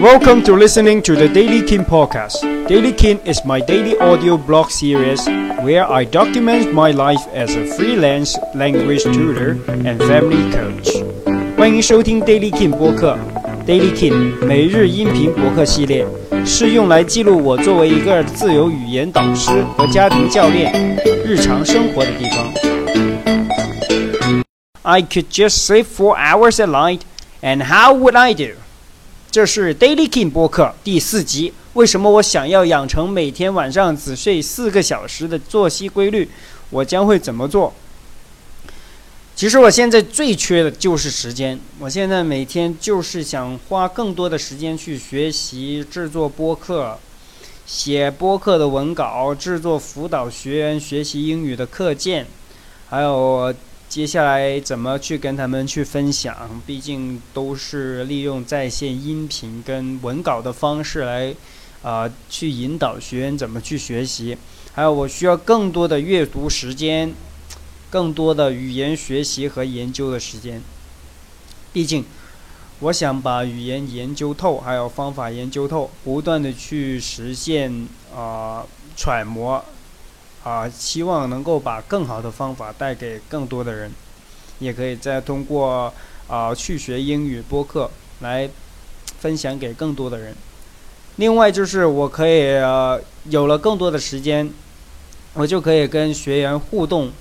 Welcome to listening to the Daily King podcast. Daily King is my daily audio blog series where I document my life as a freelance language tutor and family coach. 欢迎收听 Daily King 播客。Daily King 每日音频博客系列是用来记录我作为一个自由语言导师和家庭教练日常生活的地方。I could just sleep four hours a night, and how would I do? 这是 Daily King 播客第四集。为什么我想要养成每天晚上只睡四个小时的作息规律？我将会怎么做？其实我现在最缺的就是时间。我现在每天就是想花更多的时间去学习制作播客、写播客的文稿、制作辅导学员学习英语的课件，还有。接下来怎么去跟他们去分享？毕竟都是利用在线音频跟文稿的方式来，啊，去引导学员怎么去学习。还有，我需要更多的阅读时间，更多的语言学习和研究的时间。毕竟，我想把语言研究透，还有方法研究透，不断的去实现啊揣摩。啊，希望能够把更好的方法带给更多的人，也可以再通过啊去学英语播客来分享给更多的人。另外就是我可以呃有了更多的时间，我就可以跟学员互动，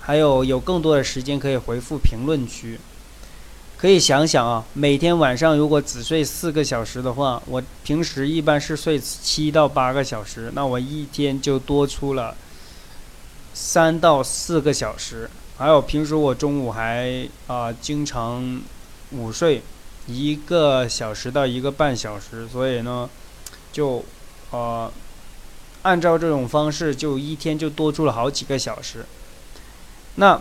还有有更多的时间可以回复评论区。可以想想啊，每天晚上如果只睡四个小时的话，我平时一般是睡七到八个小时，那我一天就多出了三到四个小时。还有平时我中午还啊经常午睡一个小时到一个半小时，所以呢，就呃按照这种方式，就一天就多出了好几个小时。那。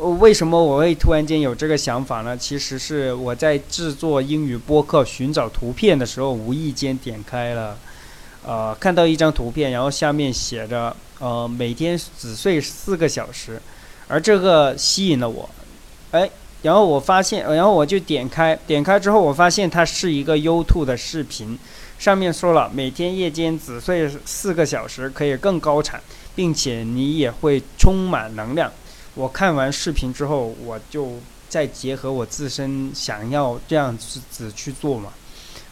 为什么我会突然间有这个想法呢？其实是我在制作英语播客寻找图片的时候，无意间点开了，呃，看到一张图片，然后下面写着，呃，每天只睡四个小时，而这个吸引了我，哎，然后我发现，然后我就点开，点开之后，我发现它是一个 YouTube 的视频，上面说了，每天夜间只睡四个小时可以更高产，并且你也会充满能量。我看完视频之后，我就再结合我自身想要这样子去做嘛，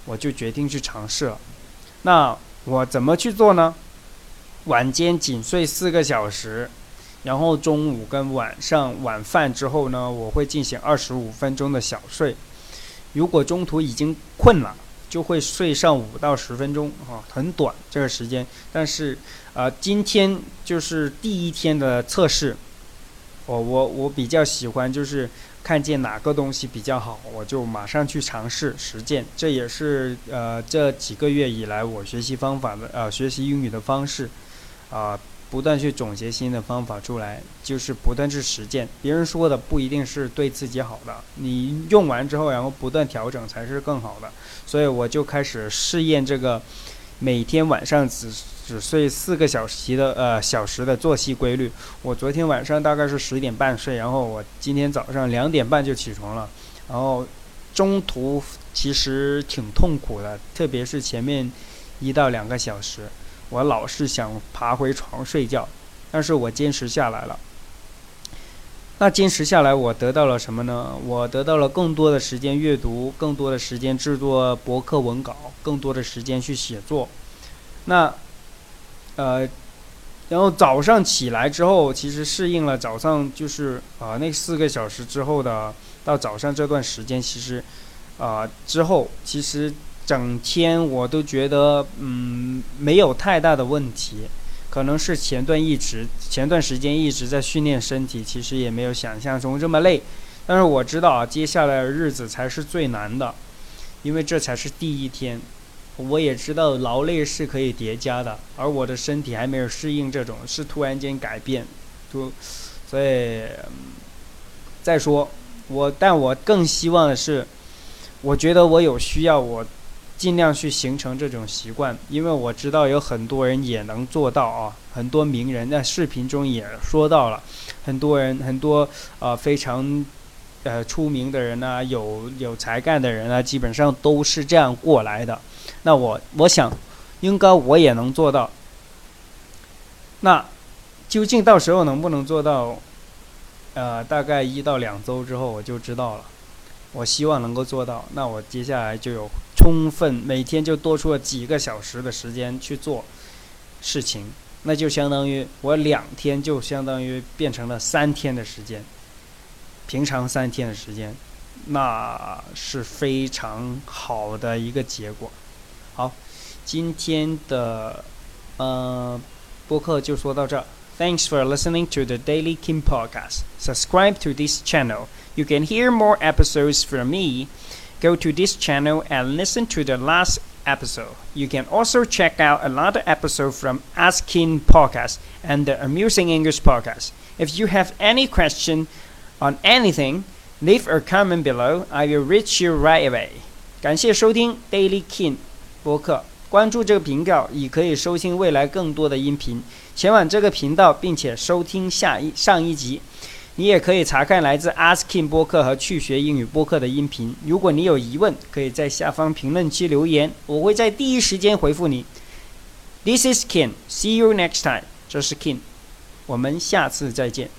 我就决定去尝试了。那我怎么去做呢？晚间仅睡四个小时，然后中午跟晚上晚饭之后呢，我会进行二十五分钟的小睡。如果中途已经困了，就会睡上五到十分钟啊，很短这个时间。但是，呃，今天就是第一天的测试。我我我比较喜欢，就是看见哪个东西比较好，我就马上去尝试实践。这也是呃这几个月以来我学习方法的呃学习英语的方式，啊，不断去总结新的方法出来，就是不断去实践。别人说的不一定是对自己好的，你用完之后，然后不断调整才是更好的。所以我就开始试验这个每天晚上只。只睡四个小时的呃小时的作息规律，我昨天晚上大概是十点半睡，然后我今天早上两点半就起床了，然后中途其实挺痛苦的，特别是前面一到两个小时，我老是想爬回床睡觉，但是我坚持下来了。那坚持下来，我得到了什么呢？我得到了更多的时间阅读，更多的时间制作博客文稿，更多的时间去写作。那呃，然后早上起来之后，其实适应了早上就是啊那四个小时之后的到早上这段时间，其实啊之后其实整天我都觉得嗯没有太大的问题，可能是前段一直前段时间一直在训练身体，其实也没有想象中这么累，但是我知道啊接下来的日子才是最难的，因为这才是第一天。我也知道劳累是可以叠加的，而我的身体还没有适应这种，是突然间改变，突，所以再说我，但我更希望的是，我觉得我有需要，我尽量去形成这种习惯，因为我知道有很多人也能做到啊，很多名人在视频中也说到了，很多人很多呃非常。呃出名的人啊，有有才干的人啊，基本上都是这样过来的。那我我想，应该我也能做到。那究竟到时候能不能做到？呃，大概一到两周之后我就知道了。我希望能够做到。那我接下来就有充分每天就多出了几个小时的时间去做事情，那就相当于我两天就相当于变成了三天的时间，平常三天的时间，那是非常好的一个结果。好，今天的呃播客就说到这。Thanks for listening to the Daily Kim podcast. Subscribe to this channel. You can hear more episodes from me. Go to this channel and listen to the last episode. You can also check out another episode from Asking Podcast and the Amusing English Podcast. If you have any question on anything, leave a comment below. I will reach you right away. 感谢收听 Daily King 播客。关注这个频道，已可以收听未来更多的音频。前往这个频道，并且收听下一上一集。你也可以查看来自 Asking 播客和去学英语播客的音频。如果你有疑问，可以在下方评论区留言，我会在第一时间回复你。This is Ken. See you next time. 这是 Ken，我们下次再见。